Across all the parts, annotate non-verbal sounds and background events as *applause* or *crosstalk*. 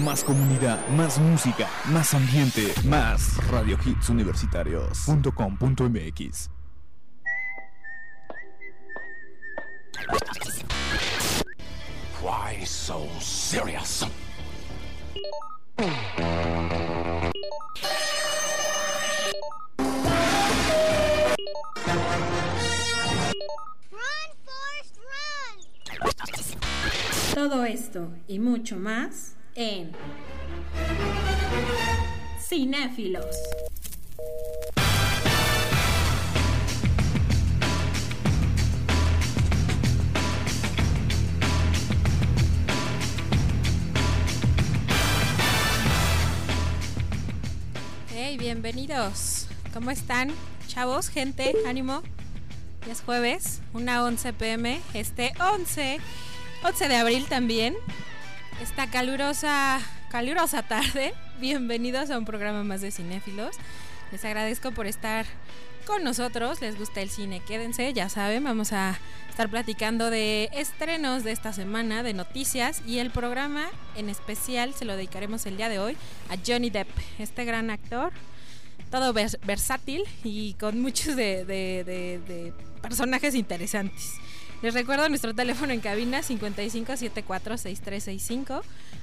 más comunidad, más música, más ambiente, más Radio Hits Universitarios.com.mx. Why so serious? Todo esto y mucho más en Cinéfilos. Hey, bienvenidos. ¿Cómo están? Chavos, gente, ánimo. Ya es jueves, una 11 pm, este 11, 11 de abril también. Esta calurosa, calurosa tarde. Bienvenidos a un programa más de cinéfilos. Les agradezco por estar con nosotros. Les gusta el cine, quédense, ya saben, vamos a estar platicando de estrenos de esta semana, de noticias y el programa en especial se lo dedicaremos el día de hoy a Johnny Depp, este gran actor, todo vers versátil y con muchos de, de, personajes interesantes. Les recuerdo nuestro teléfono en cabina 55746365.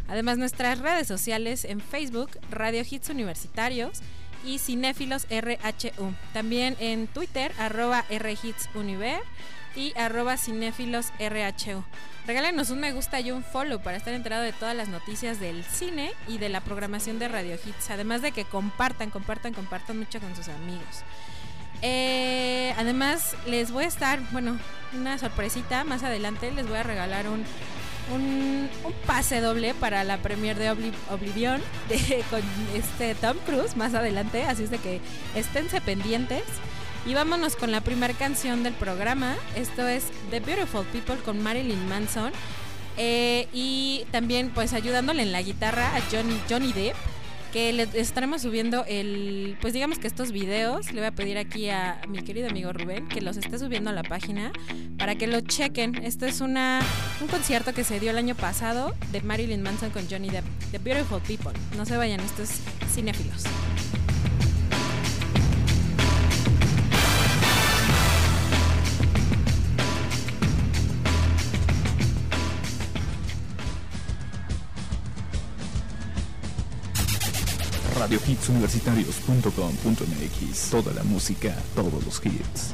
Además nuestras redes sociales en Facebook, Radio Hits Universitarios y Cinéfilos RHU. También en Twitter, arroba RHitsUniver y arroba Cinéfilos RHU. Regálenos un me gusta y un follow para estar enterado de todas las noticias del cine y de la programación de Radio Hits. Además de que compartan, compartan, compartan mucho con sus amigos. Eh, además, les voy a estar, bueno, una sorpresita más adelante. Les voy a regalar un, un, pase doble para la premier de Obli Oblivion *laughs* con este Tom Cruise más adelante. Así es de que esténse pendientes. Y vámonos con la primera canción del programa. Esto es The Beautiful People con Marilyn Manson. Eh, y también, pues, ayudándole en la guitarra a Johnny, Johnny Depp que le estaremos subiendo el, pues digamos que estos videos, le voy a pedir aquí a mi querido amigo Rubén que los esté subiendo a la página para que lo chequen. Esto es una, un concierto que se dio el año pasado de Marilyn Manson con Johnny Depp, The Beautiful People. No se vayan, esto es cinéfilos. radiohitsuniversitarios.com.mx Toda la música, todos los hits.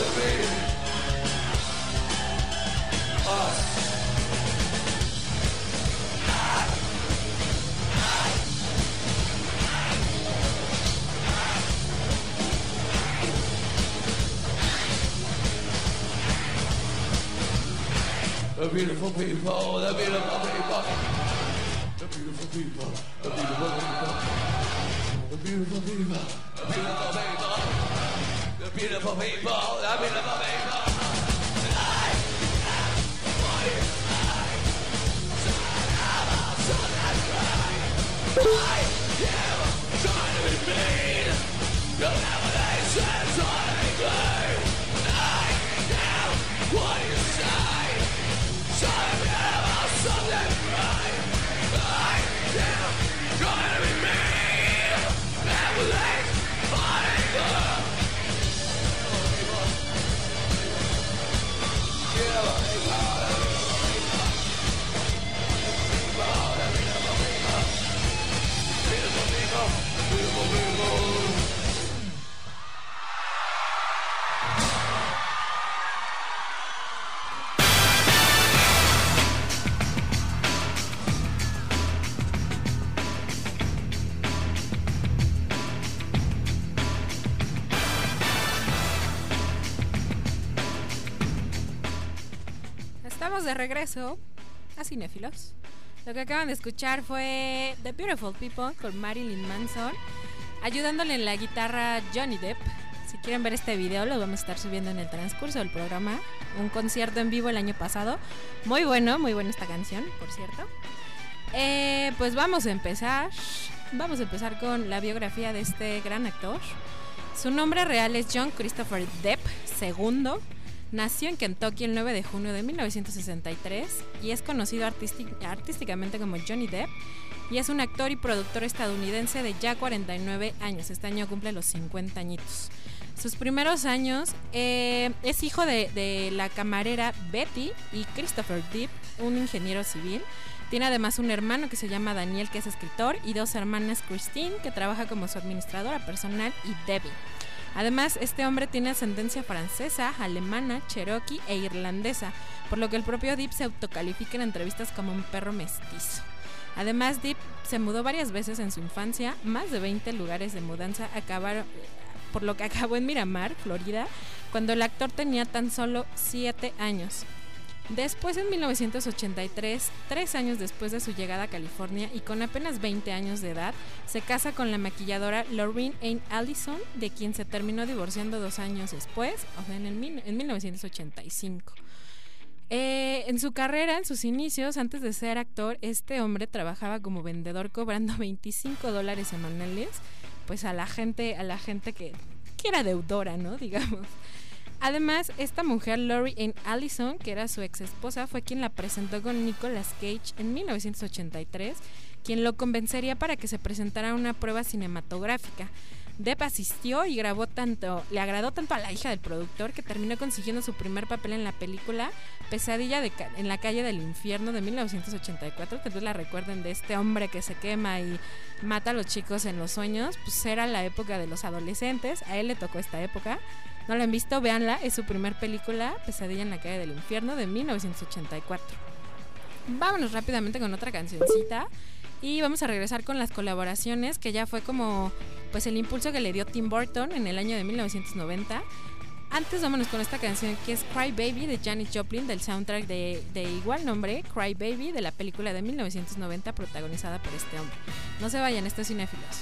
The beautiful people, the beautiful people, the beautiful people, the beautiful people, the beautiful people, the beautiful people, the beautiful people, the beautiful people. Estamos de regreso a Cinéfilos. Lo que acaban de escuchar fue The Beautiful People con Marilyn Manson, ayudándole en la guitarra Johnny Depp. Si quieren ver este video, lo vamos a estar subiendo en el transcurso del programa. Un concierto en vivo el año pasado. Muy bueno, muy buena esta canción, por cierto. Eh, pues vamos a empezar. Vamos a empezar con la biografía de este gran actor. Su nombre real es John Christopher Depp II. Nació en Kentucky el 9 de junio de 1963 y es conocido artísti- artísticamente como Johnny Depp y es un actor y productor estadounidense de ya 49 años. Este año cumple los 50 añitos. Sus primeros años eh, es hijo de, de la camarera Betty y Christopher Depp, un ingeniero civil. Tiene además un hermano que se llama Daniel, que es escritor, y dos hermanas, Christine, que trabaja como su administradora personal, y Debbie. Además, este hombre tiene ascendencia francesa, alemana, cherokee e irlandesa, por lo que el propio Deep se autocalifica en entrevistas como un perro mestizo. Además, Deep se mudó varias veces en su infancia, más de 20 lugares de mudanza acabaron, por lo que *laughs* acabó en Miramar, Florida, cuando el actor tenía tan solo 7 años. Después, en 1983, tres años después de su llegada a California y con apenas 20 años de edad, se casa con la maquilladora Lorraine Ann Allison, de quien se terminó divorciando dos años después, o sea, en, el en 1985. Eh, en su carrera, en sus inicios, antes de ser actor, este hombre trabajaba como vendedor cobrando *laughs* 25 dólares semanales, pues a la gente, a la gente que, que era deudora, ¿no? *laughs* Digamos. Además, esta mujer, Lori Ann Allison, que era su ex esposa, fue quien la presentó con Nicolas Cage en 1983, quien lo convencería para que se presentara a una prueba cinematográfica. Depp asistió y grabó tanto, le agradó tanto a la hija del productor que terminó consiguiendo su primer papel en la película Pesadilla en la calle del infierno de 1984. Tal la recuerden de este hombre que se quema y mata a los chicos en los sueños. Pues era la época de los adolescentes, a él le tocó esta época. No la han visto, véanla, es su primer película, Pesadilla en la calle del infierno de 1984. Vámonos rápidamente con otra cancioncita y vamos a regresar con las colaboraciones que ya fue como pues el impulso que le dio Tim Burton en el año de 1990. Antes vámonos con esta canción que es Cry Baby de Janis Joplin del soundtrack de, de igual nombre, Cry Baby, de la película de 1990 protagonizada por este hombre. No se vayan, estos cinéfilos.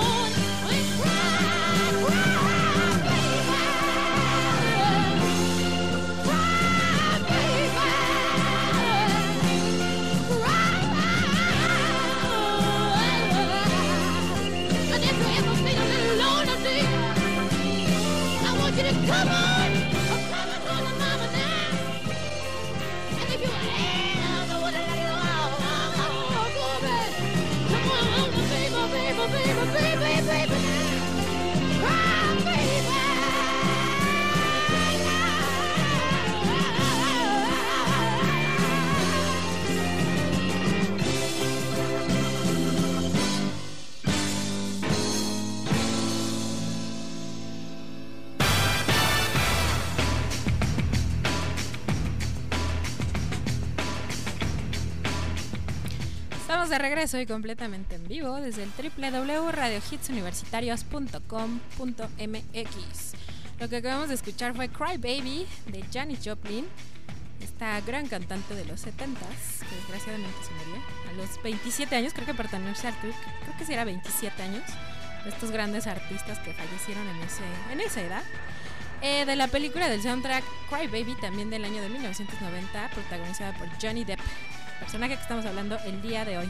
de regreso y completamente en vivo desde el www.radiohitsuniversitarios.com.mx. Lo que acabamos de escuchar fue Cry Baby de Janis Joplin, esta gran cantante de los 70s, que desgraciadamente se murió a los 27 años, creo que pertenece al club, creo que sí era 27 años, de estos grandes artistas que fallecieron en, ese, en esa edad. Eh, de la película del soundtrack Cry Baby, también del año de 1990, protagonizada por Johnny Depp, personaje que estamos hablando el día de hoy.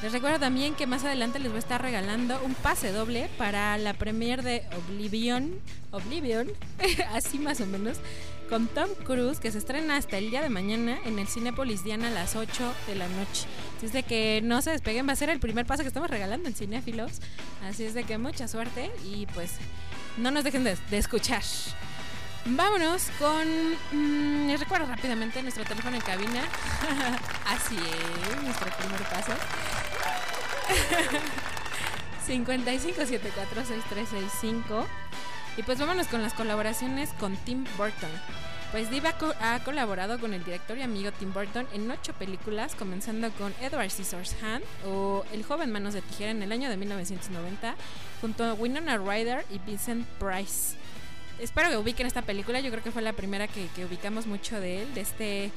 Les recuerdo también que más adelante les voy a estar regalando un pase doble para la premiere de Oblivion, Oblivion, *laughs* así más o menos, con Tom Cruise, que se estrena hasta el día de mañana en el Cinépolis Diana a las 8 de la noche. Así es de que no se despeguen, va a ser el primer pase que estamos regalando en Cinéfilos. Así es de que mucha suerte y pues no nos dejen de, de escuchar. Vámonos con. mm, les recuerdo rápidamente nuestro teléfono en cabina. *laughs* Así es, nuestro primer paso. *laughs* 55746365. Y pues vámonos con las colaboraciones con Tim Burton. Pues Diva ha colaborado con el director y amigo Tim Burton en ocho películas, comenzando con Edward Scissorhands o El joven manos de tijera en el año de 1990, junto a Winona Ryder y Vincent Price. Espero que ubiquen esta película, yo creo que fue la primera que, ubicamos mucho de él, de este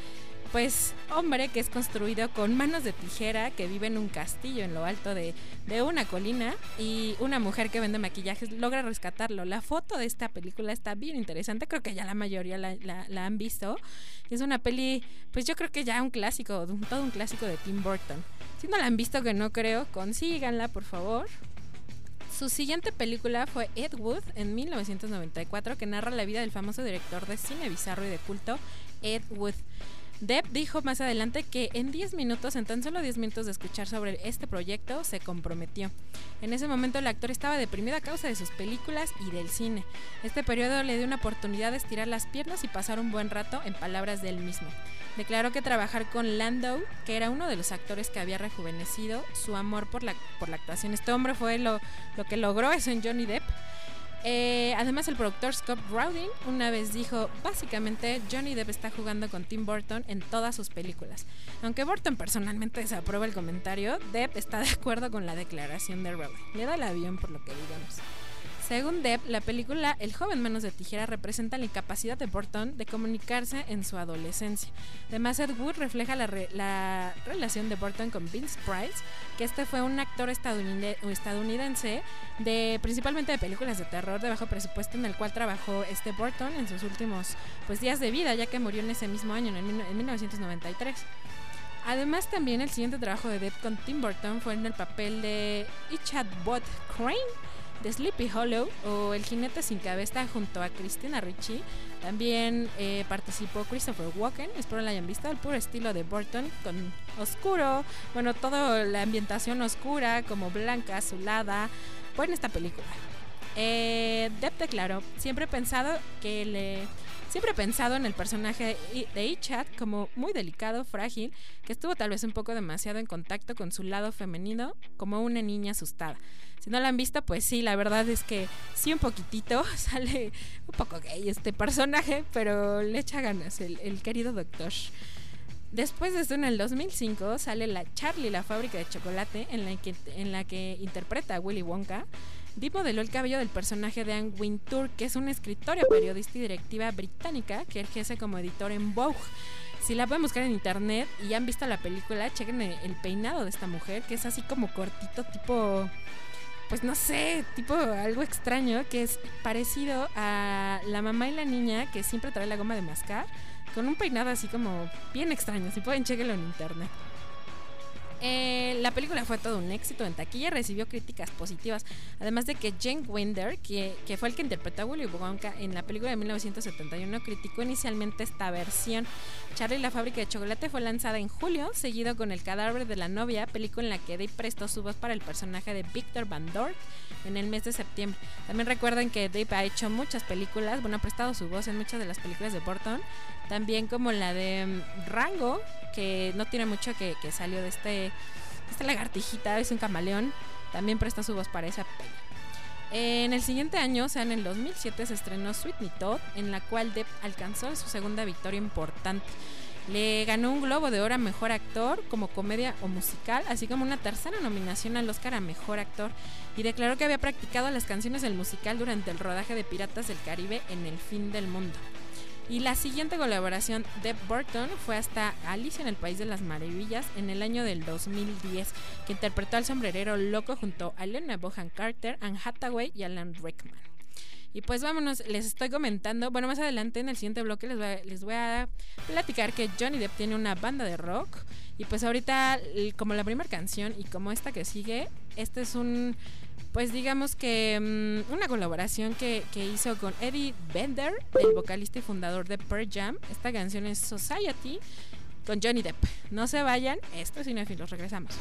pues hombre que es construido con manos de tijera, que vive en un castillo en lo alto de, de una colina y una mujer que vende maquillajes logra rescatarlo. La foto de esta película está bien interesante, creo que ya la mayoría la, han visto. Es una peli, pues yo creo que ya un clásico, todo un clásico de Tim Burton. Si no la han visto, que no creo, consíganla por favor. Su siguiente película fue Ed Wood en 1994, que narra la vida del famoso director de cine bizarro y de culto Ed Wood. Depp dijo más adelante que en 10 minutos, en tan solo 10 minutos de escuchar sobre este proyecto, se comprometió. En ese momento el actor estaba deprimido a causa de sus películas y del cine. Este periodo le dio una oportunidad de estirar las piernas y pasar un buen rato en palabras de él mismo. Declaró que trabajar con Landau, que era uno de los actores que había rejuvenecido su amor por la, por la actuación. Este hombre fue lo, lo que logró eso en Johnny Depp. Eh, además, el productor Scott Rowling una vez dijo, básicamente Johnny Depp está jugando con Tim Burton en todas sus películas. Aunque Burton personalmente *laughs* desaprueba el comentario, Depp está de acuerdo con la declaración de Rowling. Le da el avión por lo que digamos. Según Depp, la película El joven manos de tijera representa la incapacidad de Burton de comunicarse en su adolescencia. Además, Ed Wood refleja la, re- la relación de Burton con Vince Price, que este fue un actor estadounide- estadounidense de principalmente de películas de terror de bajo presupuesto en el cual trabajó este Burton en sus últimos pues días de vida, ya que murió en ese mismo año, en 1993. Además, también el siguiente trabajo de Depp con Tim Burton fue en el papel de Ichabod Crane de Sleepy Hollow o El jinete sin cabeza junto a Christina Ricci. También eh, participó Christopher Walken, espero la hayan visto, el puro estilo de Burton con oscuro, bueno, toda la ambientación oscura, como blanca, azulada, en esta película. Eh, Depp declaró, siempre he pensado que le... Siempre he pensado en el personaje de Ichat como muy delicado, frágil, que estuvo tal vez un poco demasiado en contacto con su lado femenino, como una niña asustada. Si no la han visto, pues sí, la verdad es que sí un poquitito, *laughs* sale un poco gay este personaje, pero le echa ganas el, querido doctor. Después de esto, en el 2005, sale la Charlie, la fábrica de chocolate, en la que, en la que interpreta a Willy Wonka. Depp modeló el cabello del personaje de Anne Wintour, que es una escritora, periodista y directiva británica que ejerce como editor en Vogue. Si la pueden buscar en internet y han visto la película, chequen el peinado de esta mujer, que es así como cortito, tipo pues no sé, tipo algo extraño que es parecido a la mamá y la niña que siempre trae la goma de mascar, con un peinado así como bien extraño. Si pueden, chequenlo en internet. Eh, la película fue todo un éxito en taquilla, recibió críticas positivas, además de que Jane Winder, que, que fue el que interpretó a Willy Wonka en la película de 1971, criticó inicialmente esta versión. Charlie la fábrica de chocolate fue lanzada en julio, seguido con El cadáver de la novia, película en la que Dave prestó su voz para el personaje de Victor Van Dort en el mes de septiembre. También recuerden que Dave ha hecho muchas películas, bueno, ha prestado su voz en muchas de las películas de Burton, también como la de mm, Rango, que no tiene mucho que, que salió de este, esta lagartijita, es un camaleón, también prestó su voz para esa peli. En el siguiente año, o sea, en el 2007, se estrenó Sweetney Todd, en la cual Depp alcanzó su segunda victoria importante. Le ganó un Globo de Oro a Mejor Actor como comedia o musical, así como una tercera nominación al Oscar a Mejor Actor, y declaró que había practicado las canciones del musical durante el rodaje de Piratas del Caribe en El Fin del Mundo. Y la siguiente colaboración de Burton fue hasta Alicia en el País de las Maravillas en el año del 2010, que interpretó al sombrerero loco junto a Elena Bohan Carter, Anne Hathaway y Alan Rickman. Y pues vámonos, les estoy comentando, bueno, más adelante en el siguiente bloque les voy a, les voy a platicar que Johnny Depp tiene una banda de rock. Y pues ahorita, como la primera canción y como esta que sigue, este es un, pues digamos que mm, una colaboración que, que hizo con Eddie Bender, el vocalista y fundador de Pearl Jam. Esta canción es Society con Johnny Depp. No se vayan, esto es Cinefilos, regresamos.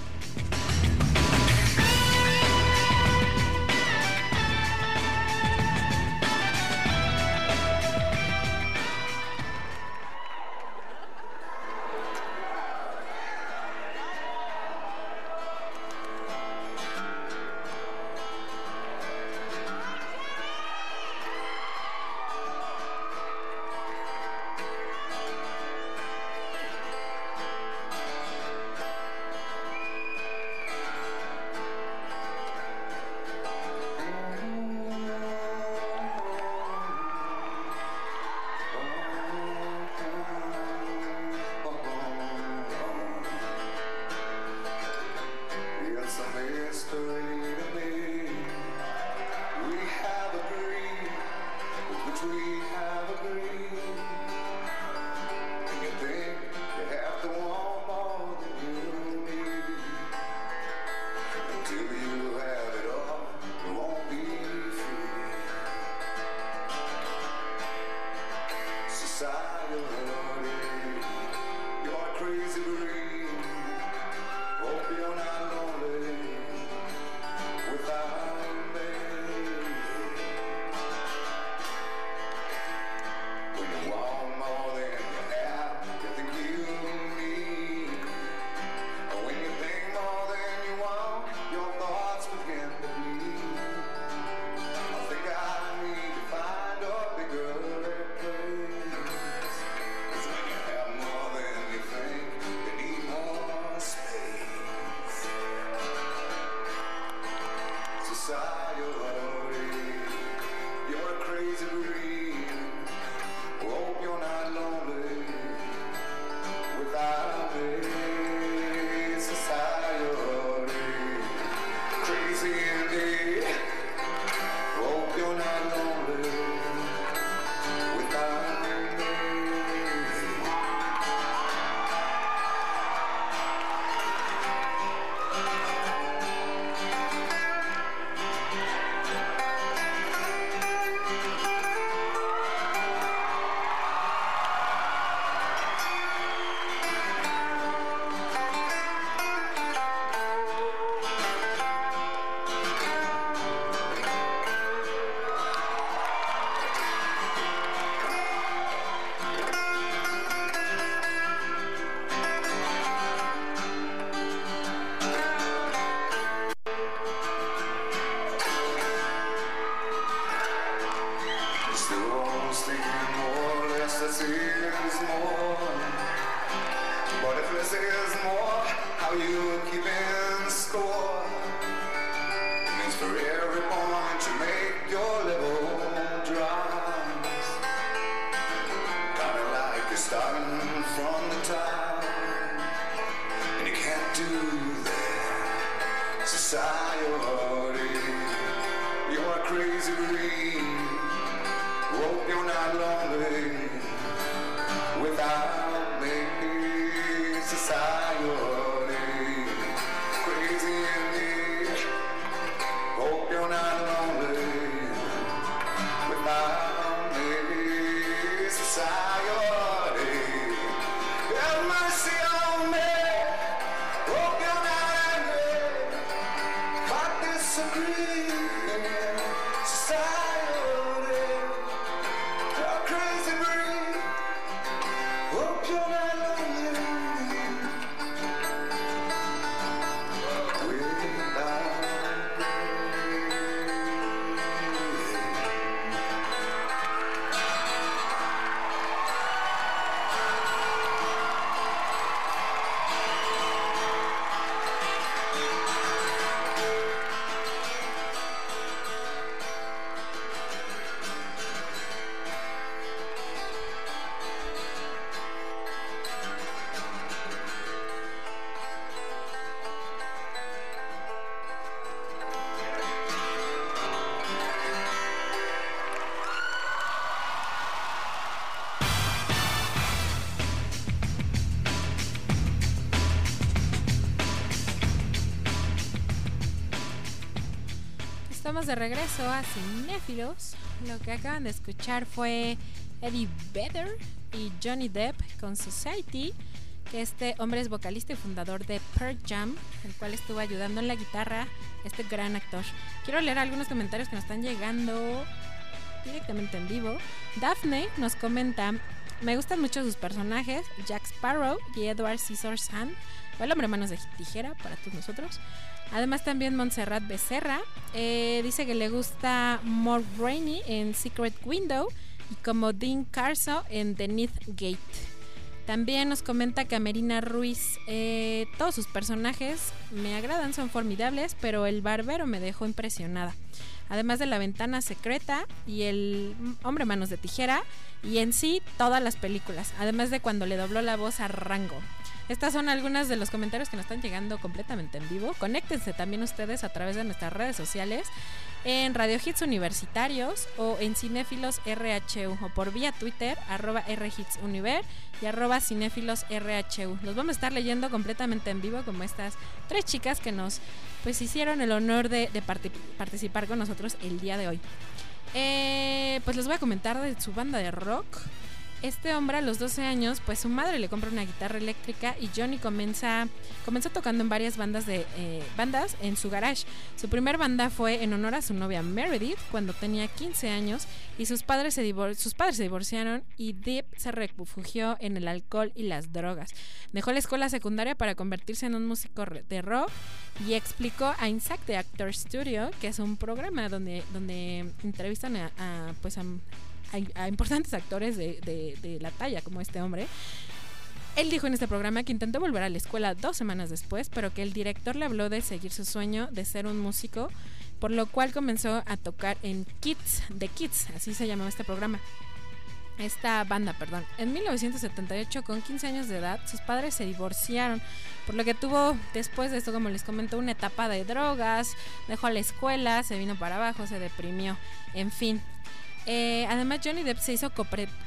Mercy De regreso a Cinéfilos. Lo que acaban de escuchar fue Eddie Vedder y Johnny Depp con Society, que este hombre es vocalista y fundador de Pearl Jam, el cual estuvo ayudando en la guitarra este gran actor. Quiero leer algunos comentarios que nos están llegando directamente en vivo. Daphne nos comenta, me gustan mucho sus personajes, Jack Sparrow y Edward Scissorhands, o el hombre manos de tijera para todos nosotros. Además también Montserrat Becerra eh, dice que le gusta More Rainey en Secret Window y como Dean Carso en The Nith Gate. También nos comenta Camerina Ruiz, eh, todos sus personajes me agradan, son formidables, pero el barbero me dejó impresionada. Además de la ventana secreta y el hombre manos de tijera y en sí todas las películas, además de cuando le dobló la voz a Rango. Estas son algunas de los comentarios que nos están llegando completamente en vivo. Conéctense también ustedes a través de nuestras redes sociales en Radio Hits Universitarios o en Cinéfilos RHU o por vía Twitter arroba RHits Univer y arroba Cinéfilos RHU. Los vamos a estar leyendo completamente en vivo como estas tres chicas que nos pues hicieron el honor de, de parti- participar con nosotros el día de hoy. Eh, pues les voy a comentar de su banda de rock. Este hombre a los 12 años, pues su madre le compra una guitarra eléctrica y Johnny comienza, comenzó tocando en varias bandas de eh, bandas en su garage. Su primer banda fue en honor a su novia Meredith cuando tenía 15 años y sus padres se, sus padres se divorciaron y Deep se refugió en el alcohol y las drogas. Dejó la escuela secundaria para convertirse en un músico de rock y explicó a Insect the Actor Studio, que es un programa donde, donde entrevistan a, pues a, a- a importantes actores de, de- de la talla como este hombre. Él dijo en este programa que intentó volver a la escuela dos semanas después, pero que el director le habló de seguir su sueño de ser un músico, por lo cual comenzó a tocar en Kids, The Kids, así se llamaba este programa. Esta banda, perdón. En 1978, con 15 años de edad, sus padres se divorciaron, por lo que tuvo después de esto, como les comento, una etapa de drogas, dejó la escuela, se vino para abajo, se deprimió, en fin. Eh, además, Johnny Depp se hizo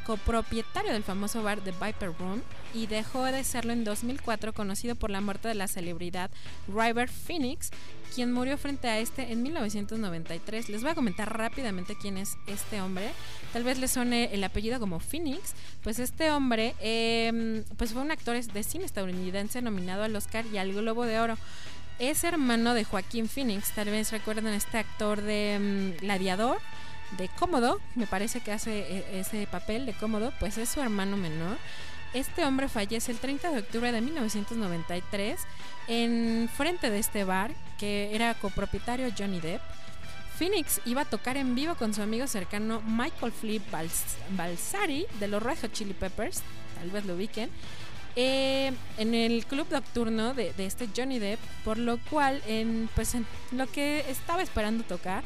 copropietario del famoso bar The Viper Room y dejó de serlo en 2004, conocido por la muerte de la celebridad River Phoenix, quien murió frente a este en 1993. Les voy a comentar rápidamente quién es este hombre. Tal vez les suene el apellido como Phoenix. Pues este hombre eh, pues fue un actor de cine estadounidense nominado al Oscar y al Globo de Oro. Es hermano de Joaquín Phoenix. Tal vez recuerdan este actor de mm, Gladiador de Cómodo, me parece que hace eh, ese papel de Cómodo, pues es su hermano menor. Este hombre fallece el 30 de octubre de 1993 en frente de este bar que era copropietario Johnny Depp. Phoenix iba a tocar en vivo con su amigo cercano Michael Flip Bals- Balsari de los Red Chili Peppers, tal vez lo ubiquen, eh, en el club nocturno de, este Johnny Depp, por lo cual en, pues, lo que estaba esperando tocar,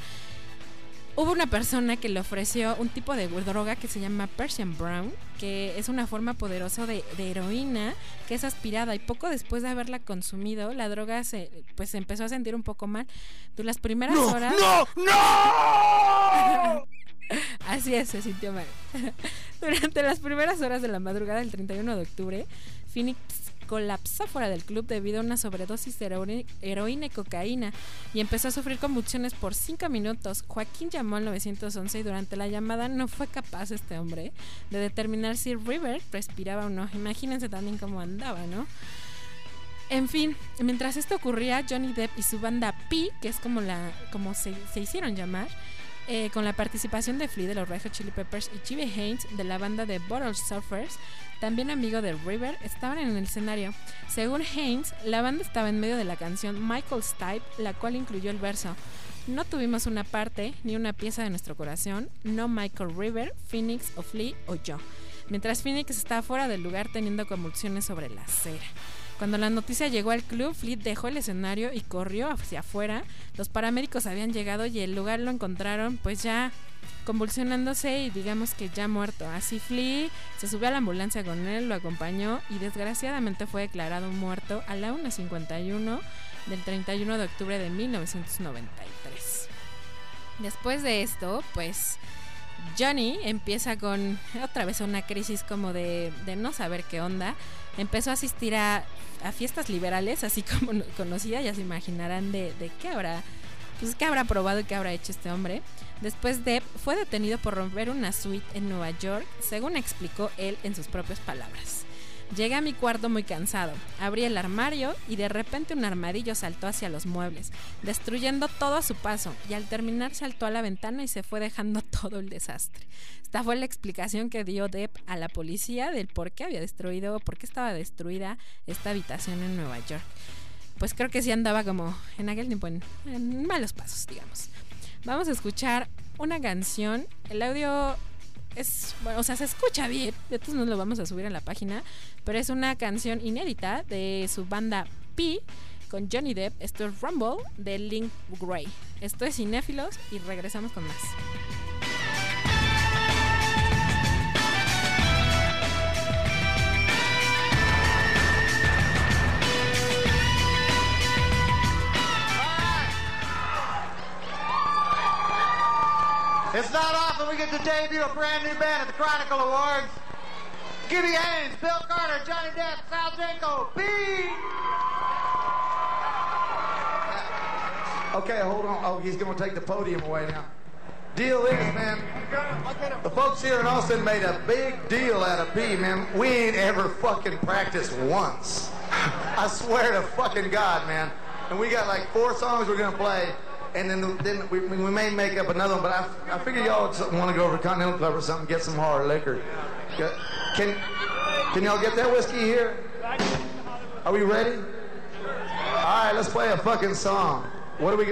Hubo una persona que le ofreció un tipo de droga que se llama Persian Brown, que es una forma poderosa de, de heroína que es aspirada y poco después de haberla consumido, la droga se pues se empezó a sentir un poco mal. Durante las primeras horas ¡No! ¡No! *laughs* Así es, se sintió mal. *laughs* Durante las primeras horas de la madrugada del 31 de octubre, Phoenix colapsó fuera del club debido a una sobredosis de heroína, y cocaína y empezó a sufrir convulsiones por 5 minutos. Joaquín llamó al 911 y durante la llamada no fue capaz este hombre de determinar si River respiraba o no. Imagínense también cómo andaba, ¿no? En fin, mientras esto ocurría, Johnny Depp y su banda P, que es como la como se, se hicieron llamar, eh, con la participación de Flea de los Red Chili Peppers y Jimmy Haynes de la banda de Bottle Surfers, también amigo de River, estaban en el escenario. Según Haynes, la banda estaba en medio de la canción Michael's Type, la cual incluyó el verso No tuvimos una parte ni una pieza de nuestro corazón, no Michael River, Phoenix o Flea o yo. Mientras Phoenix estaba fuera del lugar teniendo convulsiones sobre la acera. Cuando la noticia llegó al club, Fleet dejó el escenario y corrió hacia afuera. Los paramédicos habían llegado y el lugar lo encontraron pues ya convulsionándose y digamos que ya muerto. Así Flea se subió a la ambulancia con él, lo acompañó y desgraciadamente fue declarado muerto a la 1.51 del 31 de octubre de 1993. Después de esto, pues Johnny empieza con otra vez una crisis como de, de no saber qué onda. Empezó a asistir a, a fiestas liberales, así *laughs* como no- conocía, ya se imaginarán de, de qué habrá, pues qué habrá probado y qué habrá hecho este hombre. Después Depp fue detenido por romper una suite en Nueva York, según explicó él en sus propias palabras. Llegué a mi cuarto muy cansado, abrí el armario y de repente un armadillo saltó hacia los muebles, destruyendo todo a su paso, y al terminar saltó a la ventana y se fue dejando *laughs* todo el desastre. Esta fue la explicación que dio Depp a la policía del por qué había destruido, por qué estaba destruida esta habitación en Nueva York. Pues creo que sí andaba como en aquel tiempo en, en malos pasos, digamos. Vamos a escuchar una canción. El audio es, bueno, o sea, se escucha bien. Todos modos lo vamos a subir en la página. Pero es una canción inédita de su banda P con Johnny Depp. Esto es Rumble de Link Gray. Esto es Cinéfilos y regresamos con más. Get to debut a brand new band at the Chronicle Awards. Gibby Haynes, Bill Carter, Johnny Depp, Sal Jenko, B. Okay, hold on. Oh, he's going to take the podium away now. Deal is, man, the folks here in Austin made a big deal out of P, man. We ain't ever fucking practiced once. *laughs* I swear to fucking God, man. And we got like four songs we're gonna play, and then then we, we may make up another one. But I, I figure y'all want to go over to Continental Club or something, get some hard liquor. Can can y'all get that whiskey here? Are we ready? All right, let's play a fucking song. What do we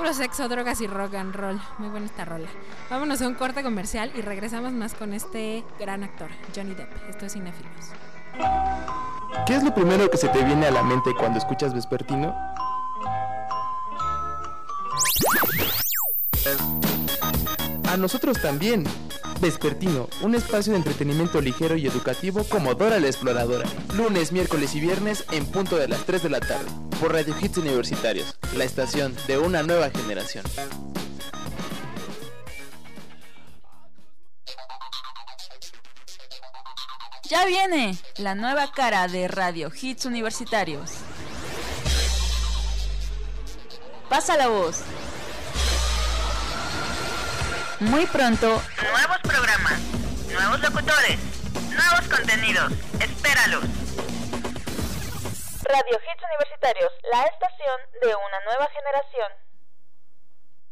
Puro sexo, drogas y rock and roll. Muy buena esta rola. Vámonos a un corte comercial y regresamos más con este gran actor, Johnny Depp. Esto es Cinefilos. ¿Qué es lo primero que se te viene a la mente cuando escuchas Vespertino? A nosotros también. Vespertino, un espacio de entretenimiento ligero y educativo como Dora la Exploradora. Lunes, miércoles y viernes en punto de las 3 de la tarde. Por Radio Hits Universitarios, la estación de una nueva generación. Ya viene la nueva cara de Radio Hits Universitarios. Pasa la voz. Muy pronto, nuevos programas. nuevos locutores, nuevos contenidos. Espéralos. Radio Hits Universitarios, la estación de una nueva generación.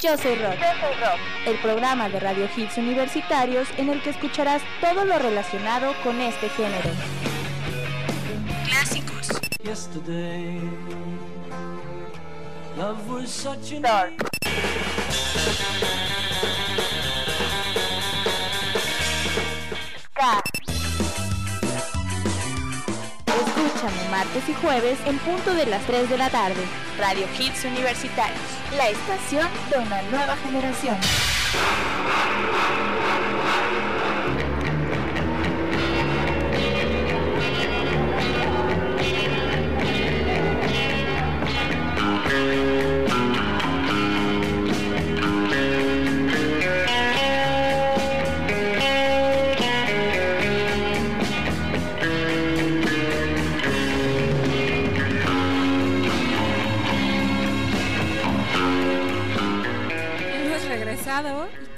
Yo soy Rock. Yo soy Rock. El programa de Radio Hits Universitarios en el que escucharás todo lo relacionado con este género. Clásicos. Yesterday, love was such an Dark. Ska. Escúchame martes y jueves en punto de las 3 de la tarde. Radio Hits Universitarios. La estación de una nueva generación.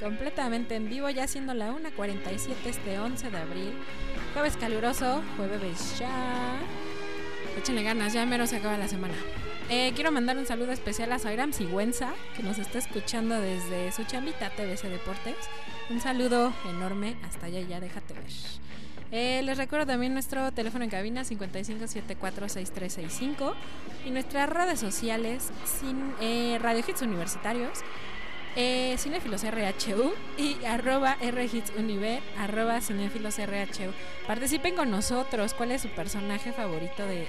Completamente en vivo, ya siendo la 1.47 este 11 de abril. Jueves caluroso, jueves ya. Échenle ganas, ya mero se acaba la semana. Eh, quiero mandar un saludo especial a Zairam Sigüenza, que nos está escuchando desde su chambita TBC Deportes. Un saludo enorme, hasta allá ya déjate ver. Eh, les recuerdo también nuestro teléfono en cabina 55746365 y nuestras redes sociales sin, eh, Radio Hits Universitarios, eh, Cinefilos RHU y arroba RHitsUniver, arroba Cinefilos RHU. Participen con nosotros, cuál es su personaje favorito de,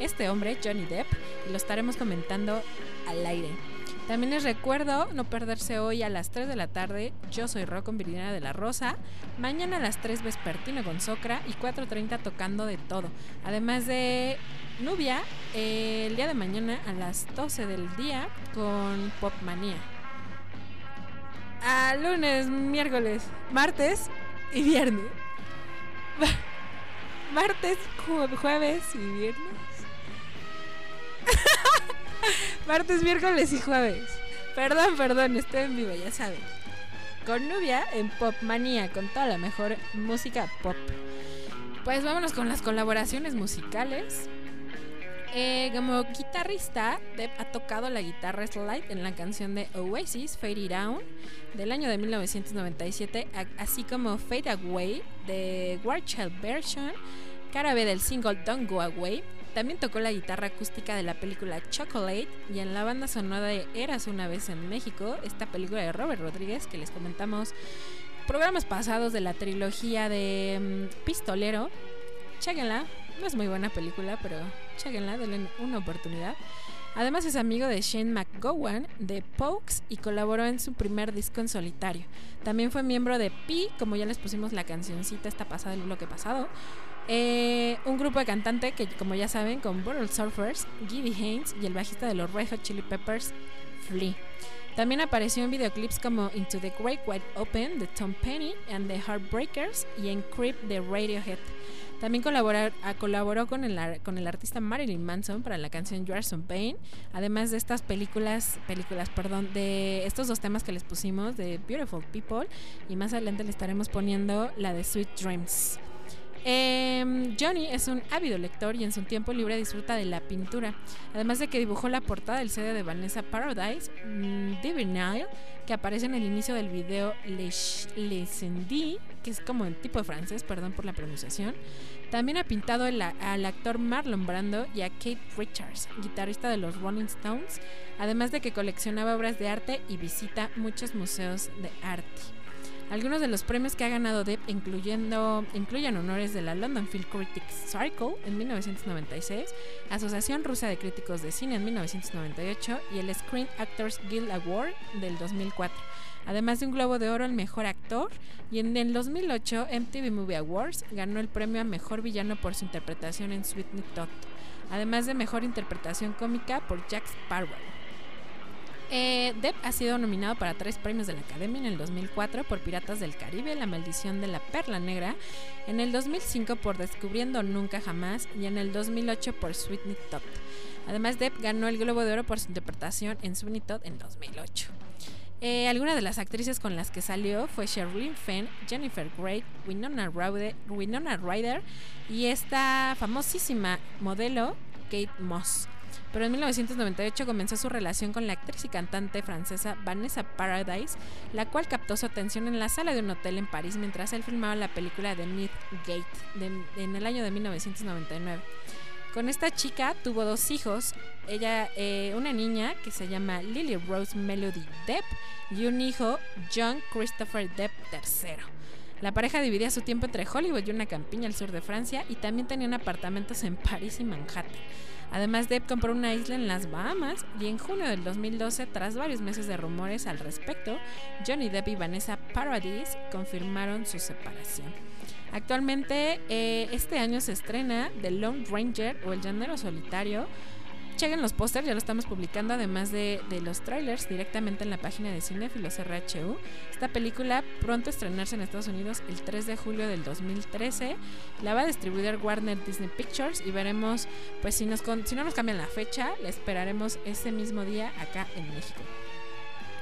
este hombre, Johnny Depp, y lo estaremos comentando al aire. También les recuerdo no perderse hoy a las 3 de la tarde. Yo soy Rock con Viridiana de la Rosa. Mañana a las 3 Vespertino con Socra y 4.30 tocando de todo. Además de Nubia, eh, el día de mañana a las 12 del día con Popmanía. A lunes, miércoles, martes y viernes. *laughs* martes, ju- jueves y viernes. *laughs* Martes, miércoles y jueves. Perdón, perdón, estoy en vivo, ya saben. Con Nubia en Pop Manía, con toda la mejor música pop. Pues vámonos con las colaboraciones musicales. Eh, como guitarrista, Depp ha tocado la guitarra slide en la canción de Oasis, Fade It Down, del año de 1997, a- así como Fade Away, de War Child Version, cara B del single Don't Go Away. También tocó la guitarra acústica de la película Chocolate y en la banda sonora de Eras una vez en México, esta película de Robert Rodríguez que les comentamos programas pasados de la trilogía de mm, Pistolero. Chéquenla, no es muy buena película, pero chéquenla, denle una oportunidad. Además es amigo de Shane McGowan de Pokes y colaboró en su primer disco en solitario. También fue miembro de Pi, como ya les pusimos la cancioncita esta pasada del bloque pasado. Eh, un grupo de cantante que, como ya saben, con Bottle Surfers, Gibby Haynes y el bajista de los Red Hot Chili Peppers, Flea. También apareció en videoclips como Into the Great Wide Open de Tom Penny and the Heartbreakers y en Creep de Radiohead. También ah, colaboró con el, con el artista Marilyn Manson para la canción You Are So Vain, además de estas películas, películas, perdón, de estos dos temas que les pusimos de Beautiful People y más adelante le estaremos poniendo la de Sweet Dreams. Em, Johnny es un ávido lector y en su tiempo libre disfruta de la pintura, además de que dibujó la portada del CD de Vanessa Paradise, mm, Divinale, que aparece en el inicio del video Les, Les Indy, que es como el tipo de francés, perdón por la pronunciación. También ha pintado al actor Marlon Brando y a Kate Richards, guitarrista de los Rolling Stones, además de que coleccionaba obras de arte y visita muchos museos de arte. Algunos de los premios que ha ganado Depp incluyendo, incluyen honores de la London Film Critics Circle en 1996, Asociación Rusa de Críticos de Cine en 1998 y el Screen Actors Guild Award del 2004. además de un Globo de Oro al Mejor Actor, y en el 2008 MTV Movie Awards ganó el premio a Mejor Villano por su interpretación en Sweetney Todd, además de Mejor Interpretación Cómica por Jack Sparrow. Eh, Depp ha sido nominado para tres premios de la Academia en el 2004 por Piratas del Caribe, La Maldición de la Perla Negra, en el 2005 por Descubriendo Nunca Jamás y en el 2008 por Sweetney Todd. Además, Depp ganó el Globo de Oro por su interpretación en Sweeney Todd en 2008. Eh, algunas de las actrices con las que salió fue Sherilyn Fenn, Jennifer Grey, Winona Winona Ryder y esta famosísima modelo Kate Moss. Pero en 1998 comenzó su relación con la actriz y cantante francesa Vanessa Paradise, la cual captó su atención en la sala de un hotel en París mientras él filmaba la película The Myth Gate de- en el año de 1999. Con esta chica tuvo dos hijos, ella, eh, una niña que se llama Lily Rose Melody Depp y un hijo, John Christopher Depp III. La pareja dividía su tiempo entre Hollywood y una campiña al sur de Francia y también tenían apartamentos en París y Manhattan. Además, Depp compró una isla en las Bahamas y en junio del 2012, tras varios meses de rumores al respecto, Johnny Depp y Vanessa Paradis confirmaron su separación. Actualmente, eh, este año se estrena The Lone Ranger o El Llanero Solitario. Chequen los pósters, ya lo estamos publicando, además de, de los trailers directamente en la página de Cinefilos RHU. Esta película pronto estrenarse en Estados Unidos el 3 de julio del 2013. La va a distribuir Warner Disney Pictures y veremos, pues si, nos, si no nos cambian la fecha, la esperaremos ese mismo día acá en México.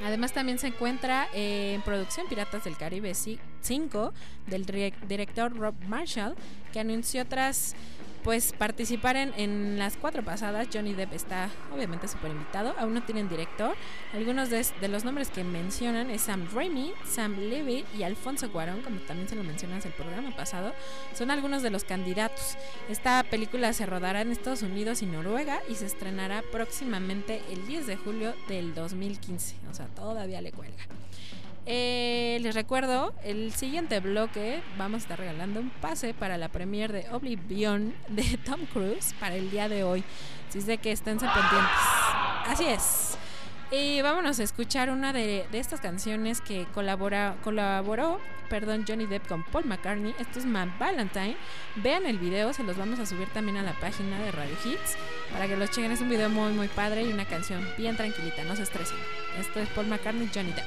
Además también se encuentra en producción Piratas del Caribe 5 del direc- director Rob Marshall, que anunció tras pues participar en, las cuatro pasadas. Johnny Depp está obviamente súper invitado, aún no tienen director. Algunos de, de los nombres que mencionan es Sam Raimi, Sam Levy y Alfonso Cuarón, como también se lo mencionas el programa pasado, son algunos de los candidatos. Esta película se rodará en Estados Unidos y Noruega y se estrenará próximamente el 10 de julio del 2015, o sea, todavía le cuelga. Eh, les recuerdo, el siguiente bloque vamos a estar regalando un pase para la premiere de Oblivion de Tom Cruise para el día de hoy. Así es de que estén pendientes. Así es. Y vámonos a escuchar una de, de estas canciones que colabora, colaboró perdón, Johnny Depp con Paul McCartney. Esto es My Valentine. Vean el video, se los vamos a subir también a la página de Radio Hits para que los chequen. Es un video muy, muy padre y una canción bien tranquilita, no se estresen. Esto es Paul McCartney, Johnny Depp.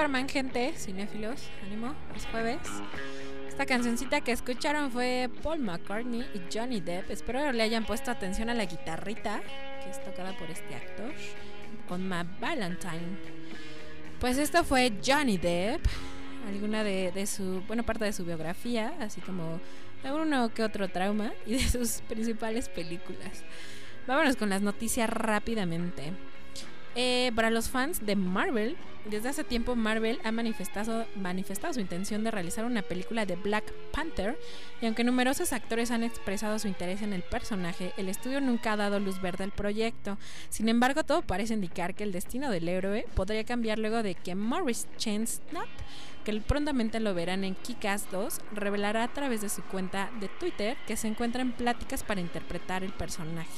Duerman, gente, cinéfilos, ánimo, es jueves. Esta cancioncita que escucharon fue Paul McCartney y Johnny Depp. Espero le hayan puesto atención a la guitarrita que es tocada por este actor con My Valentine. Pues esto fue Johnny Depp, alguna de, de su, bueno, parte de su biografía, así como uno que otro trauma y de sus *laughs* principales películas. Vámonos con las noticias rápidamente. Eh, para los fans de Marvel, desde hace tiempo Marvel ha manifestado, manifestado su intención de realizar una película de Black Panther y aunque numerosos actores han expresado su interés en el personaje, el estudio nunca ha dado luz verde al proyecto. Sin embargo, todo parece indicar que el destino del héroe podría cambiar luego de que Morris Chestnut, que prontamente lo verán en Kick-Ass 2, revelará a través de su cuenta de Twitter que se encuentra en pláticas para interpretar el personaje.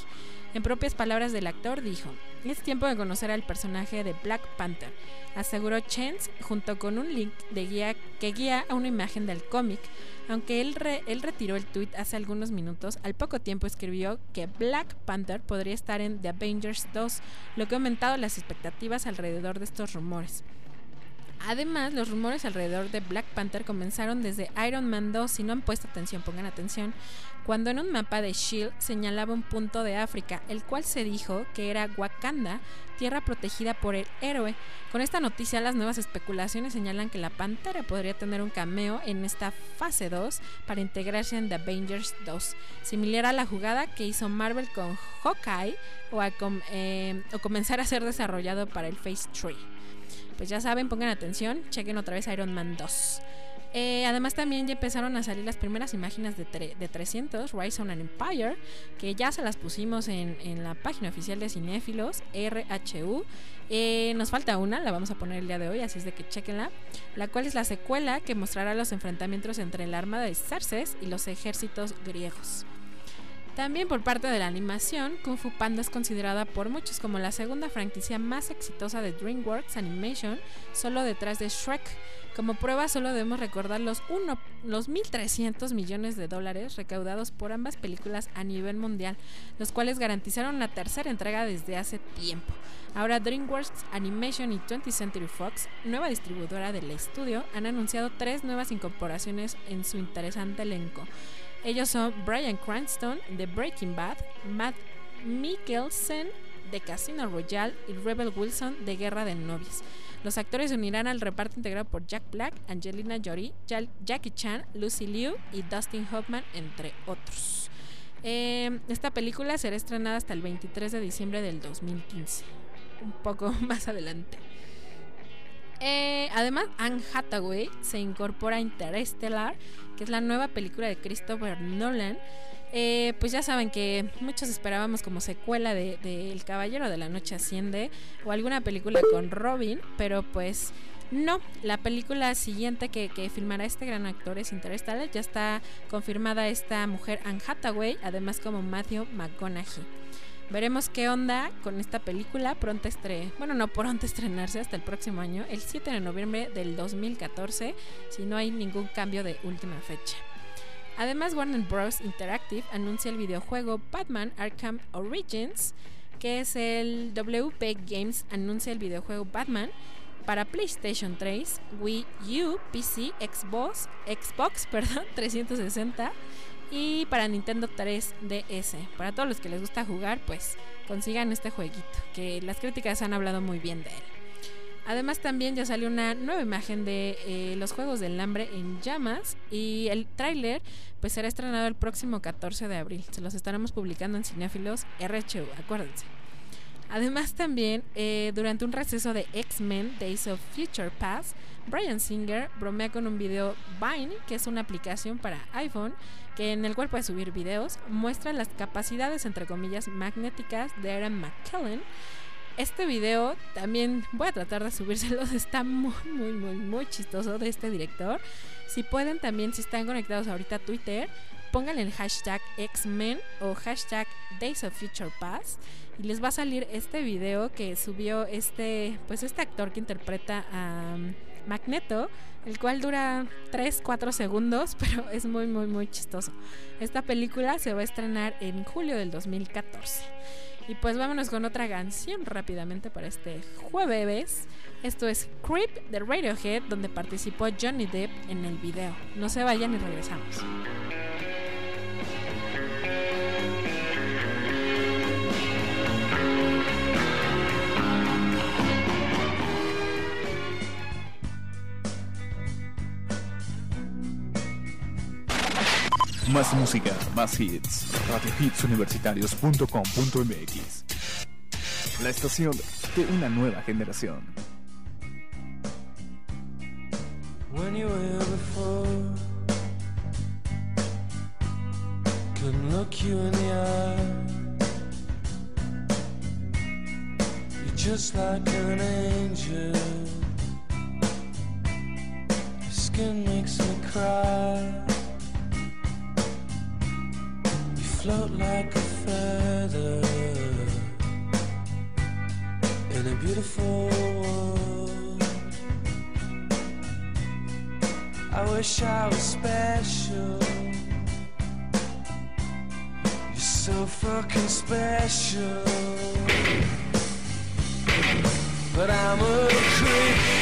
En propias palabras del actor dijo, es tiempo de conocer al personaje de Black Panther, aseguró Chance junto con un link de guía que guía a una imagen del cómic. Aunque él, él retiró el tweet hace algunos minutos, al poco tiempo escribió que Black Panther podría estar en The Avengers 2, lo que ha aumentado las expectativas alrededor de estos rumores. Además, los rumores alrededor de Black Panther comenzaron desde Iron Man 2, si no han puesto atención, pongan atención, cuando en un mapa de Shield señalaba un punto de África, el cual se dijo que era Wakanda, tierra protegida por el héroe. Con esta noticia, las nuevas especulaciones señalan que la Pantera podría tener un cameo en esta fase 2 para integrarse en The Avengers 2, similar a la jugada que hizo Marvel con Hawkeye o, eh, o comenzar a ser desarrollado para el Phase 3. Pues ya saben, pongan atención, chequen otra vez Iron Man 2. Eh, además también ya empezaron a salir las primeras imágenes de, de 300, Rise on an Empire, que ya se las pusimos en, en la página oficial de Cinéfilos, RHU. Eh, nos falta una, la vamos a poner el día de hoy, así es de que chequenla, la cual es la secuela que mostrará los enfrentamientos entre la armada de Xerxes y los ejércitos griegos. También por parte de la animación, Kung Fu Panda es considerada por muchos como la segunda franquicia más exitosa de DreamWorks Animation, solo detrás de Shrek. Como prueba solo debemos recordar los, los 1.300 millones de dólares recaudados por ambas películas a nivel mundial, los cuales garantizaron una tercera entrega desde hace tiempo. Ahora DreamWorks Animation y 20th Century Fox, nueva distribuidora del estudio, han anunciado tres nuevas incorporaciones en su interesante elenco. Ellos son Brian Cranston de Breaking Bad, Matt Mikkelsen de Casino Royale y Rebel Wilson de Guerra de Novios. Los actores se unirán al reparto integrado por Jack Black, Angelina Jolie, Jackie Chan, Lucy Liu y Dustin Hoffman, entre otros. Eh, esta película será estrenada hasta el 23 de diciembre del 2015, un poco *laughs* más adelante. Eh, además, Anne Hathaway se incorpora a Interstellar, que es la nueva película de Christopher Nolan. Eh, pues ya saben que muchos esperábamos como secuela de, El Caballero de la Noche Asciende o alguna película con Robin, pero pues no. La película siguiente que, que filmará este gran actor es Interstellar. Ya está confirmada esta mujer Anne Hathaway, además como Matthew McConaughey. Veremos qué onda con esta película. Pronto estre bueno, no pronto estrenarse hasta el próximo año, el 7 de noviembre del 2014, si no hay ningún cambio de última fecha. Además, Warner Bros. Interactive anuncia el videojuego Batman Arkham Origins, que es el WP Games anuncia el videojuego Batman para PlayStation 3, Wii U, PC, Xbox, Xbox, *laughs* perdón, 360 y para Nintendo 3DS. Para todos los que les gusta jugar, pues consigan este jueguito, que las críticas han hablado muy bien de él. Además también ya salió una nueva imagen de eh, los Juegos del Hambre en llamas y el tráiler pues será estrenado el próximo 14 de abril. Se los estaremos publicando en Cinefilos RHU, acuérdense. Además también, eh, durante un receso de X-Men Days of Future Past, Brian Singer bromea con un video Vine, que es una aplicación para iPhone, que en el cual puede subir videos, muestra las capacidades, entre comillas, magnéticas de Aaron McKellen. Este video también voy a tratar de subírselos, *laughs* está muy, muy, muy, muy chistoso de este director. Si pueden también, si están conectados ahorita a Twitter, pónganle el hashtag X-Men o hashtag Days of Future Past y les va a salir este video que subió este, pues este actor que interpreta a um, Magneto, el cual dura 3-4 segundos, *laughs* pero es muy, muy, muy chistoso. Esta película se va a estrenar en julio del 2014. Y pues vámonos con otra canción rápidamente para este jueves. Esto es Creep de Radiohead, donde participó Johnny Depp en el video. No se vayan y regresamos. Más música, más hits. RadioHitsUniversitarios.com.mx La estación de una nueva generación. when you were before. Couldn't look you in the eye. You're just like an angel. Your skin makes me cry. Float like a feather in a beautiful world. I wish I was special. You're so fucking special. But I'm a creep.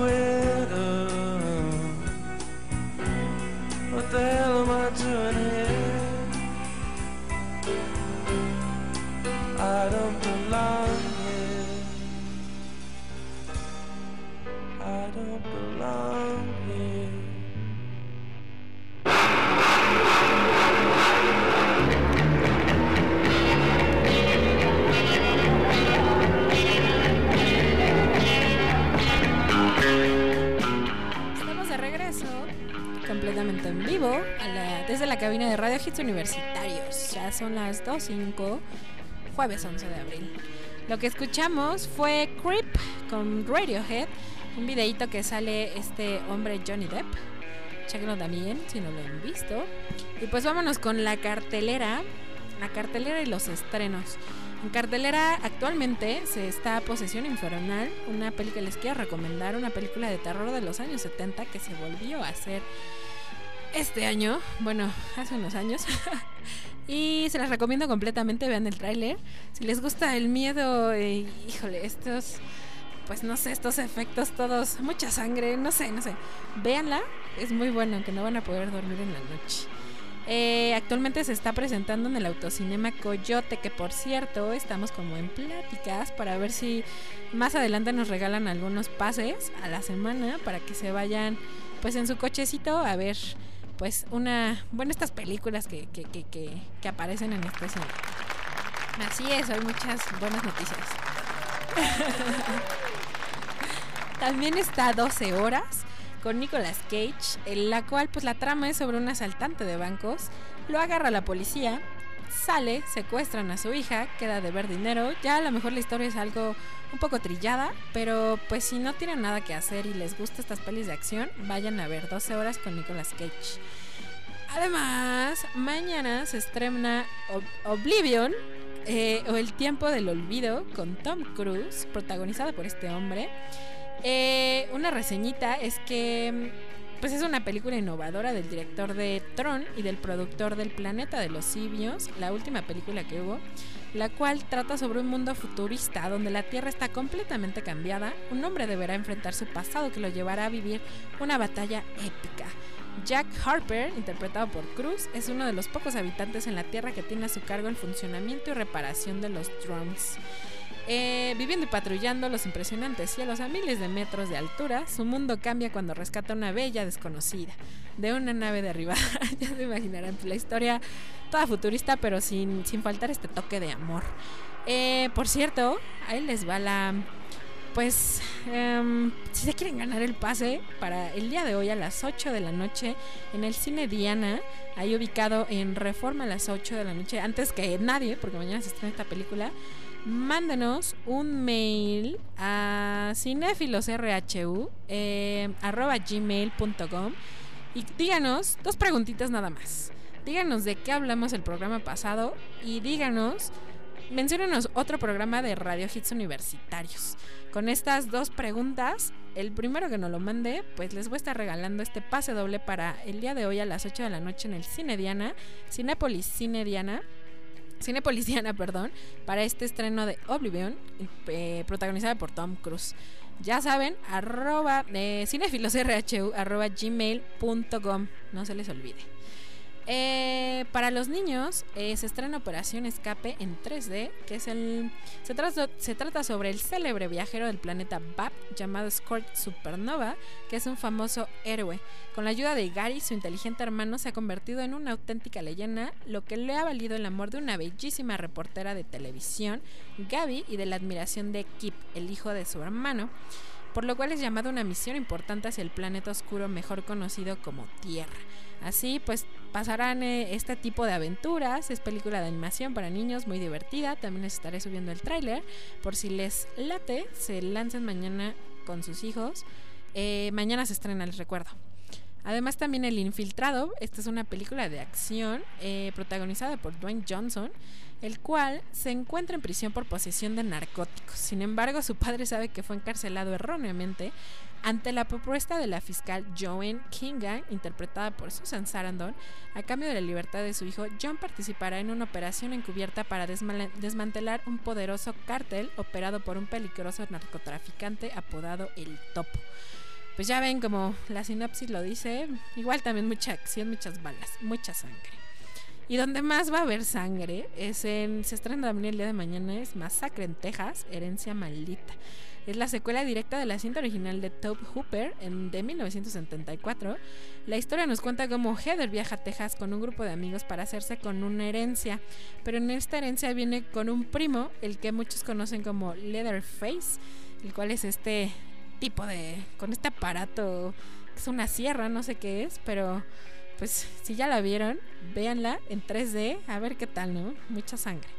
desde la cabina de Radio Hits Universitarios. Ya son las 2.05, jueves 11 de abril. Lo que escuchamos fue Creep con Radiohead, un videíto que sale este hombre Johnny Depp. Chequenlo también si no lo han visto. Y pues vámonos con la cartelera, la cartelera y los estrenos. En cartelera actualmente se está Posesión Infernal, una película que les quiero recomendar, una película de terror de los años 70 que se volvió a hacer este año, bueno, hace unos años. *laughs* y se las recomiendo completamente, vean el tráiler. Si les gusta el miedo, eh, híjole, estos, pues no sé, estos efectos todos, mucha sangre, no sé, no sé. Véanla, es muy bueno, que no van a poder dormir en la noche. Eh, actualmente se está presentando en el Autocinema Coyote, que por cierto estamos como en pláticas para ver si más adelante nos regalan algunos pases a la semana para que se vayan pues en su cochecito a ver pues una, bueno, estas películas que, que, que, que, aparecen en este cine. Así es, hay muchas buenas noticias. *laughs* También está 12 horas con Nicolas Cage, en la cual pues la trama es sobre un asaltante de bancos, lo agarra la policía, sale, secuestran a su hija, queda de ver dinero, ya a lo mejor la historia es algo un poco trillada, pero pues si no tienen nada que hacer y les gusta estas pelis de acción, vayan a ver 12 horas con Nicolas Cage. Además, mañana se estrena Ob- Oblivion eh, o El tiempo del olvido con Tom Cruise, protagonizada por este hombre. Eh, una reseñita es que pues es una película innovadora del director de Tron y del productor del Planeta de los Simios, la última película que hubo, la cual trata sobre un mundo futurista donde la Tierra está completamente cambiada. Un hombre deberá enfrentar su pasado que lo llevará a vivir una batalla épica. Jack Harper, interpretado por Cruz, es uno de los pocos habitantes en la Tierra que tiene a su cargo el funcionamiento y reparación de los drones. Eh, viviendo y patrullando los impresionantes cielos a miles de metros de altura, su mundo cambia cuando rescata a una bella desconocida de una nave derribada. *laughs* ya se imaginarán la historia toda futurista, pero sin, sin faltar este toque de amor. Eh, por cierto, ahí les va la. Pues, em, si se quieren ganar el pase para el día de hoy a las 8 de la noche en el cine Diana, ahí ubicado en Reforma a las 8 de la noche, antes que nadie, porque mañana se estrena esta película mándenos un mail a cinefilosrhu eh, y díganos dos preguntitas nada más. Díganos de qué hablamos el programa pasado y díganos, menciónenos otro programa de Radio Hits Universitarios. Con estas dos preguntas, el primero que nos lo mande, pues les voy a estar regalando este pase doble para el día de hoy a las 8 de la noche en el Cine Diana, Cinépolis Cine Diana. Cine Policiana, *laughs* perdón, para este estreno de Oblivion, eh, protagonizada por Tom Cruise. Ya saben, arroba eh, cinefilosrhu, arroba gmail.com, no se les olvide. Eh, para los niños eh, se estrena Operación Escape en 3D, que es el se, trata, se trata sobre el célebre viajero del planeta BAP llamado Scott Supernova, que es un famoso héroe. Con la ayuda de Gary, su inteligente hermano se ha convertido en una auténtica leyenda, lo que le ha valido el amor de una bellísima reportera de televisión, Gaby, y de la admiración de Kip, el hijo de su hermano por lo cual es llamado una misión importante hacia el planeta oscuro mejor conocido como Tierra. Así pues pasarán eh, este tipo de aventuras, es película de animación para niños muy divertida, también les estaré subiendo el tráiler por si les late, se lancen mañana con sus hijos, Eh, mañana se estrena, les recuerdo. Además también El Infiltrado, esta es una película de acción eh, protagonizada por Dwayne Johnson, el cual se encuentra en prisión por posesión de narcóticos. Sin embargo, su padre sabe que fue encarcelado erróneamente ante la propuesta de la fiscal Joanne Kinga, interpretada por Susan Sarandon, a cambio de la libertad de su hijo, John participará en una operación encubierta para desma- desmantelar un poderoso cártel operado por un peligroso narcotraficante apodado El Topo. Pues ya ven como la sinopsis lo dice, igual también mucha acción, muchas balas, mucha sangre. Y donde más va a haber sangre es en. Se estrena también el día de mañana, es Masacre en Texas, Herencia Maldita. Es la secuela directa de la cinta original de Tobe Hooper en, de 1974. La historia nos cuenta cómo Heather viaja a Texas con un grupo de amigos para hacerse con una herencia. Pero en esta herencia viene con un primo, el que muchos conocen como Leatherface, el cual es este tipo de. con este aparato, que es una sierra, no sé qué es, pero pues si ya la vieron, véanla en 3D, a ver qué tal, ¿no? Mucha sangre.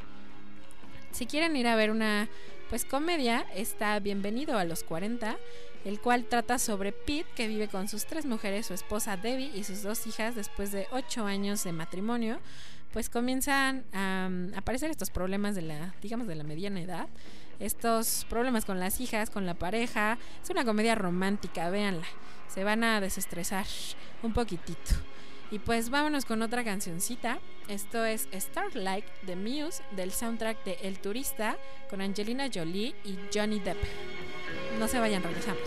Si quieren ir a ver una pues comedia, está Bienvenido a los 40, el cual trata sobre Pete que vive con sus tres mujeres, su esposa Debbie y sus dos hijas después de ocho años de matrimonio, pues comienzan a um, aparecer estos problemas de la, digamos, de la mediana edad, estos problemas con las hijas, con la pareja. Es una comedia romántica, véanla, se van a desestresar un poquitito. Y pues vámonos con otra cancioncita. Esto es Starlight de Muse del soundtrack de El Turista con Angelina Jolie y Johnny Depp. No se vayan, regresamos.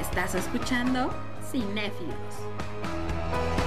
Estás escuchando Cinéfilos.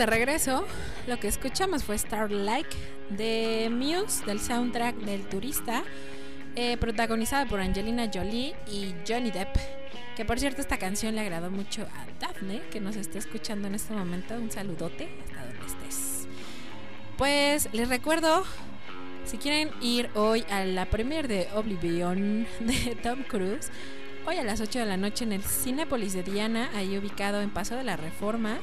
De regreso. Lo que escuchamos fue Starlight de Muse, del soundtrack del turista, eh, protagonizada por Angelina Jolie y Johnny Depp. Que por cierto, esta canción le agradó mucho a Daphne, que nos está escuchando en este momento. Un saludote hasta donde estés. Pues les recuerdo, si quieren ir hoy a la premiere de Oblivion de Tom Cruise, hoy a las 8 de la noche en el Cinepolis de Diana, ahí ubicado en Paso de la Reforma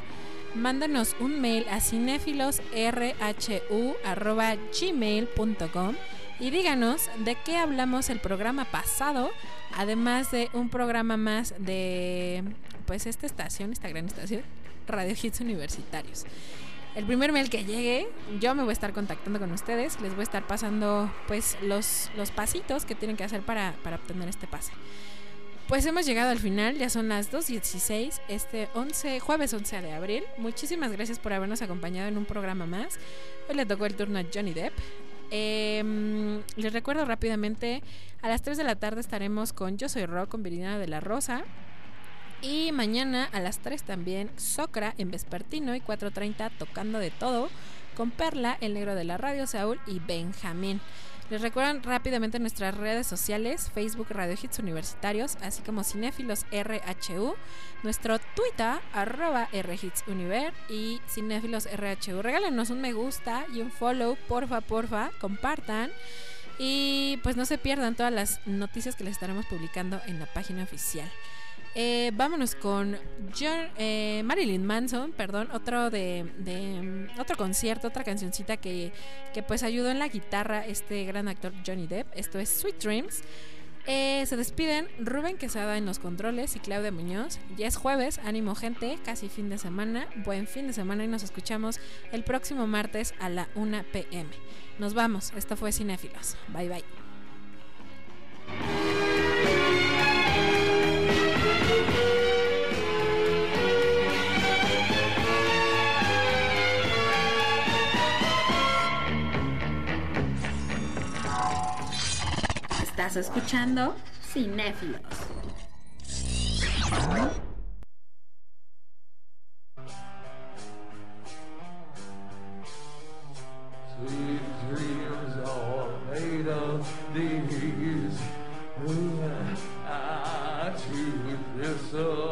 mándanos un mail a cinefilosrhu.gmail.com y díganos de qué hablamos el programa pasado, además de un programa más de pues esta estación, esta gran estación, Radio Hits Universitarios. El primer mail que llegue, yo me voy a estar contactando con ustedes, les voy a estar pasando pues los, los pasitos que tienen que hacer para, para obtener este pase. Pues hemos llegado al final, ya son las 2.16, este 11, jueves 11 de abril. Muchísimas gracias por habernos acompañado en un programa más. Hoy le tocó el turno a Johnny Depp. Eh, les recuerdo rápidamente, a las 3 de la tarde estaremos con Yo Soy Rock con Viridiana de la Rosa. Y mañana a las 3 también Socra en Vespertino y 4.30 tocando de todo con Perla, el negro de la radio, Saúl y Benjamín. Les recuerdan rápidamente nuestras redes sociales, Facebook Radio Hits Universitarios, así como Cinéfilos RHU, nuestro Twitter, arroba RHitsUniver y Cinéfilos RHU. Regálenos un me gusta y un follow, porfa, porfa, compartan. Y pues no se pierdan todas las noticias que les estaremos publicando en la página oficial. Eh, vámonos con eh, Marilyn Manson, perdón, otro de, mm, otro concierto, otra cancioncita que, que pues ayudó en la guitarra este gran actor Johnny Depp. Esto es Sweet Dreams. Eh, se despiden Rubén Quesada en los controles y Claudia Muñoz. Ya es jueves, ánimo gente, casi fin de semana. Buen fin de semana y nos escuchamos el próximo martes a la 1 pm. Nos vamos, esto fue Cinéfilos. Bye bye. Estás escuchando Cinéfilos. Sweet dreams are made of these. so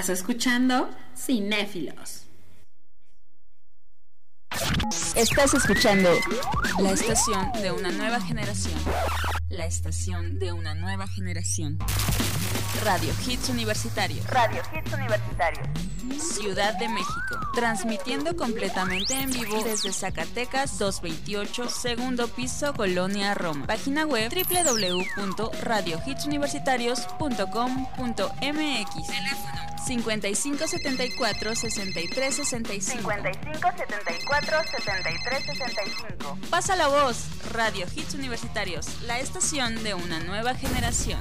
Estás escuchando Cinéfilos. Estás escuchando la estación de una nueva generación. La estación de una nueva generación. Radio Hits Universitario. Radio Hits Universitario. Ciudad de México. Transmitiendo completamente en vivo desde Zacatecas 228, segundo piso, Colonia Roma. Página web www.radiohitsuniversitarios.com.mx. Teléfono 5574 6365. 5574 6365. Pasa la voz, Radio Hits Universitarios, la estación de una nueva generación.